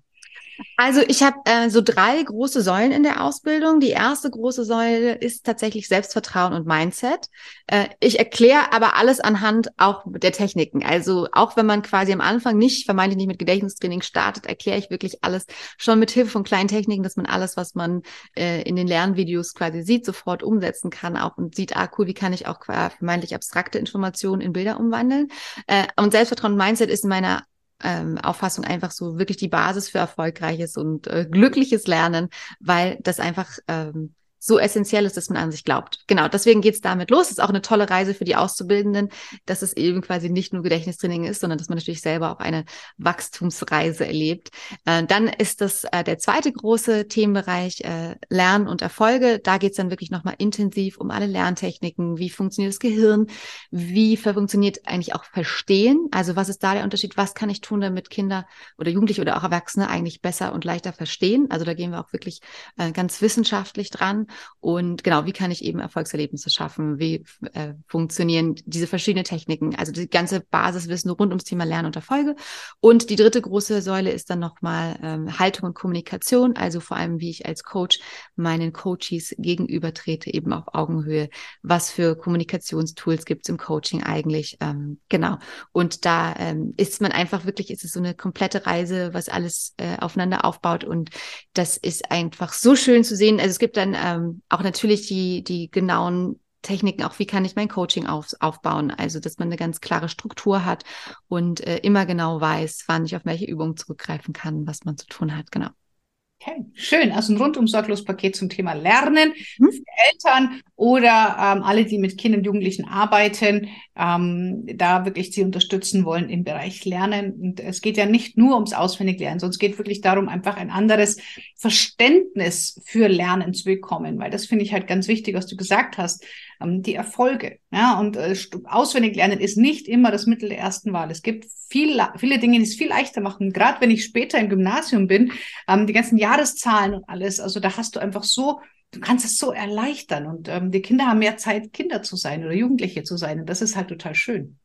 Also ich habe äh, so drei große Säulen in der Ausbildung. Die erste große Säule ist tatsächlich Selbstvertrauen und Mindset. Äh, ich erkläre aber alles anhand auch der Techniken. Also auch wenn man quasi am Anfang nicht, vermeintlich nicht mit Gedächtnistraining startet, erkläre ich wirklich alles schon mit Hilfe von kleinen Techniken, dass man alles, was man äh, in den Lernvideos quasi sieht, sofort umsetzen kann auch und sieht, ah cool, wie kann ich auch vermeintlich abstrakte Informationen in Bilder umwandeln. Äh, und Selbstvertrauen und Mindset ist in meiner ähm, Auffassung einfach so wirklich die Basis für erfolgreiches und äh, glückliches Lernen, weil das einfach ähm, so essentiell ist, dass man an sich glaubt. Genau, deswegen geht's damit los. ist auch eine tolle Reise für die Auszubildenden, dass es eben quasi nicht nur Gedächtnistraining ist, sondern dass man natürlich selber auch eine Wachstumsreise erlebt. Äh, dann ist das äh, der zweite große Themenbereich äh, Lernen und Erfolge. Da geht's dann wirklich nochmal intensiv um alle Lerntechniken. Wie funktioniert das Gehirn? Wie funktioniert eigentlich auch Verstehen? Also was ist da der Unterschied? Was kann ich tun, damit Kinder oder Jugendliche oder auch Erwachsene eigentlich besser und leichter verstehen? Also da gehen wir auch wirklich äh, ganz wissenschaftlich dran. Und genau, wie kann ich eben Erfolgserlebnisse schaffen? Wie äh, funktionieren diese verschiedenen Techniken? Also die ganze Basiswissen rund ums Thema Lernen und Erfolge. Und die dritte große Säule ist dann nochmal ähm, Haltung und Kommunikation, also vor allem, wie ich als Coach meinen Coaches gegenübertrete, eben auf Augenhöhe. Was für Kommunikationstools gibt es im Coaching eigentlich? Ähm, genau. Und da ähm, ist man einfach wirklich, ist es so eine komplette Reise, was alles äh, aufeinander aufbaut. Und das ist einfach so schön zu sehen. Also es gibt dann ähm, ähm, auch natürlich die, die genauen Techniken, auch wie kann ich mein Coaching auf, aufbauen. Also, dass man eine ganz klare Struktur hat und äh, immer genau weiß, wann ich auf welche Übungen zurückgreifen kann, was man zu tun hat. Genau. Okay, schön. Also ein rundum sorglos Paket zum Thema Lernen mhm. für Eltern oder ähm, alle, die mit Kindern und Jugendlichen arbeiten, ähm, da wirklich sie unterstützen wollen im Bereich Lernen. Und es geht ja nicht nur ums Auswendiglernen, sondern es geht wirklich darum, einfach ein anderes Verständnis für Lernen zu bekommen, weil das finde ich halt ganz wichtig, was du gesagt hast, ähm, die Erfolge. Ja, und äh, Auswendiglernen ist nicht immer das Mittel der ersten Wahl. Es gibt viel, viele Dinge, die es viel leichter machen. Gerade wenn ich später im Gymnasium bin, ähm, die ganzen Jahreszahlen und alles, also da hast du einfach so du kannst es so erleichtern und ähm, die Kinder haben mehr Zeit, Kinder zu sein oder Jugendliche zu sein und das ist halt total schön.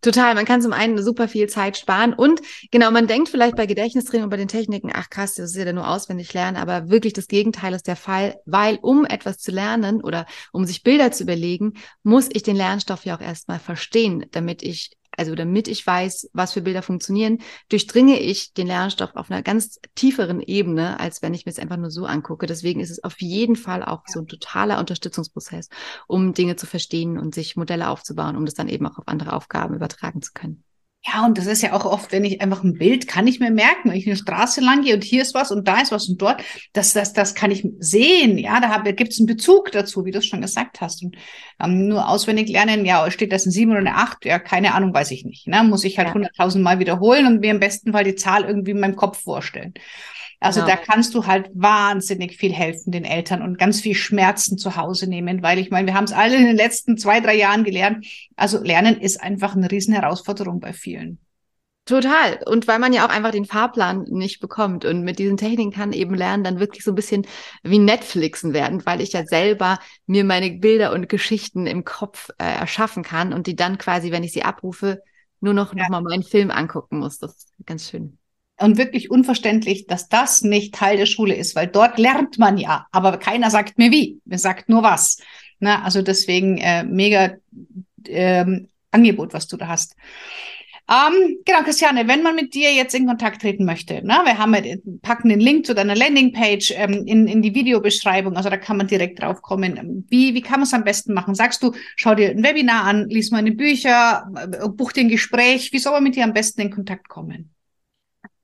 Total, man kann zum einen super viel Zeit sparen und genau, man denkt vielleicht bei Gedächtnistraining und bei den Techniken, ach krass, das ist ja nur auswendig lernen, aber wirklich das Gegenteil ist der Fall, weil um etwas zu lernen oder um sich Bilder zu überlegen, muss ich den Lernstoff ja auch erstmal verstehen, damit ich also damit ich weiß, was für Bilder funktionieren, durchdringe ich den Lernstoff auf einer ganz tieferen Ebene, als wenn ich mir es einfach nur so angucke. Deswegen ist es auf jeden Fall auch so ein totaler Unterstützungsprozess, um Dinge zu verstehen und sich Modelle aufzubauen, um das dann eben auch auf andere Aufgaben übertragen zu können. Ja, und das ist ja auch oft, wenn ich einfach ein Bild kann ich mir merken, wenn ich eine Straße lang gehe und hier ist was und da ist was und dort, das, das, das kann ich sehen. Ja, da gibt es einen Bezug dazu, wie du es schon gesagt hast. Und ähm, nur auswendig lernen, ja, steht das ein sieben oder eine acht? Ja, keine Ahnung, weiß ich nicht. Ne? Muss ich halt hunderttausend ja. Mal wiederholen und mir im besten Fall die Zahl irgendwie in meinem Kopf vorstellen. Also genau. da kannst du halt wahnsinnig viel helfen den Eltern und ganz viel Schmerzen zu Hause nehmen, weil ich meine, wir haben es alle in den letzten zwei, drei Jahren gelernt. Also Lernen ist einfach eine riesen Herausforderung bei vielen. Total. Und weil man ja auch einfach den Fahrplan nicht bekommt. Und mit diesen Techniken kann eben Lernen dann wirklich so ein bisschen wie Netflixen werden, weil ich ja selber mir meine Bilder und Geschichten im Kopf äh, erschaffen kann und die dann quasi, wenn ich sie abrufe, nur noch, ja. noch mal meinen Film angucken muss. Das ist ganz schön und wirklich unverständlich, dass das nicht Teil der Schule ist, weil dort lernt man ja, aber keiner sagt mir wie, mir sagt nur was. Na, also deswegen äh, mega ähm, Angebot, was du da hast. Ähm, genau, Christiane, wenn man mit dir jetzt in Kontakt treten möchte, ne, wir haben packen den Link zu deiner Landingpage ähm, in, in die Videobeschreibung, also da kann man direkt drauf kommen. Wie, wie kann man es am besten machen? Sagst du, schau dir ein Webinar an, lies mal eine Bücher, äh, buch dir ein Gespräch, wie soll man mit dir am besten in Kontakt kommen?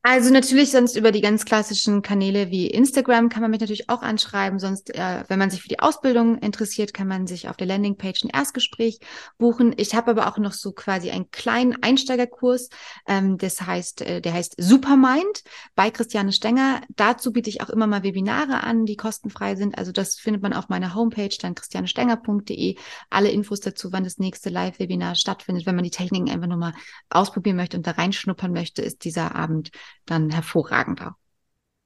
Also natürlich sonst über die ganz klassischen Kanäle wie Instagram kann man mich natürlich auch anschreiben. Sonst, äh, wenn man sich für die Ausbildung interessiert, kann man sich auf der Landingpage ein Erstgespräch buchen. Ich habe aber auch noch so quasi einen kleinen Einsteigerkurs. Ähm, das heißt, äh, der heißt Supermind bei Christiane Stenger. Dazu biete ich auch immer mal Webinare an, die kostenfrei sind. Also das findet man auf meiner Homepage, dann christianestenger.de. Alle Infos dazu, wann das nächste Live-Webinar stattfindet. Wenn man die Techniken einfach nochmal ausprobieren möchte und da reinschnuppern möchte, ist dieser Abend dann hervorragend auch.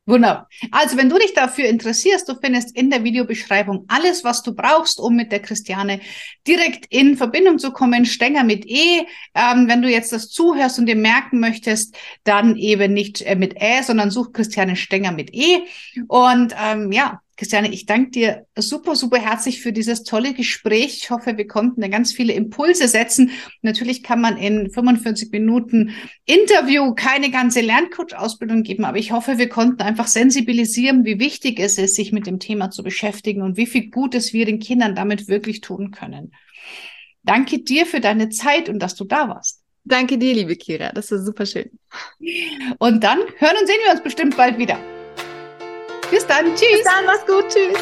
Wunderbar. Also, wenn du dich dafür interessierst, du findest in der Videobeschreibung alles, was du brauchst, um mit der Christiane direkt in Verbindung zu kommen. Stenger mit E. Ähm, wenn du jetzt das zuhörst und dir merken möchtest, dann eben nicht äh, mit Ä, sondern such Christiane Stenger mit E. Und ähm, ja, Christiane, ich danke dir super, super herzlich für dieses tolle Gespräch. Ich hoffe, wir konnten da ganz viele Impulse setzen. Natürlich kann man in 45 Minuten Interview keine ganze Lerncoach-Ausbildung geben, aber ich hoffe, wir konnten einfach sensibilisieren, wie wichtig es ist, sich mit dem Thema zu beschäftigen und wie viel Gutes wir den Kindern damit wirklich tun können. Danke dir für deine Zeit und dass du da warst. Danke dir, liebe Kira. Das war super schön. Und dann hören und sehen wir uns bestimmt bald wieder. Bis dann. Tschüss. Bis dann. Mach's gut. Tschüss.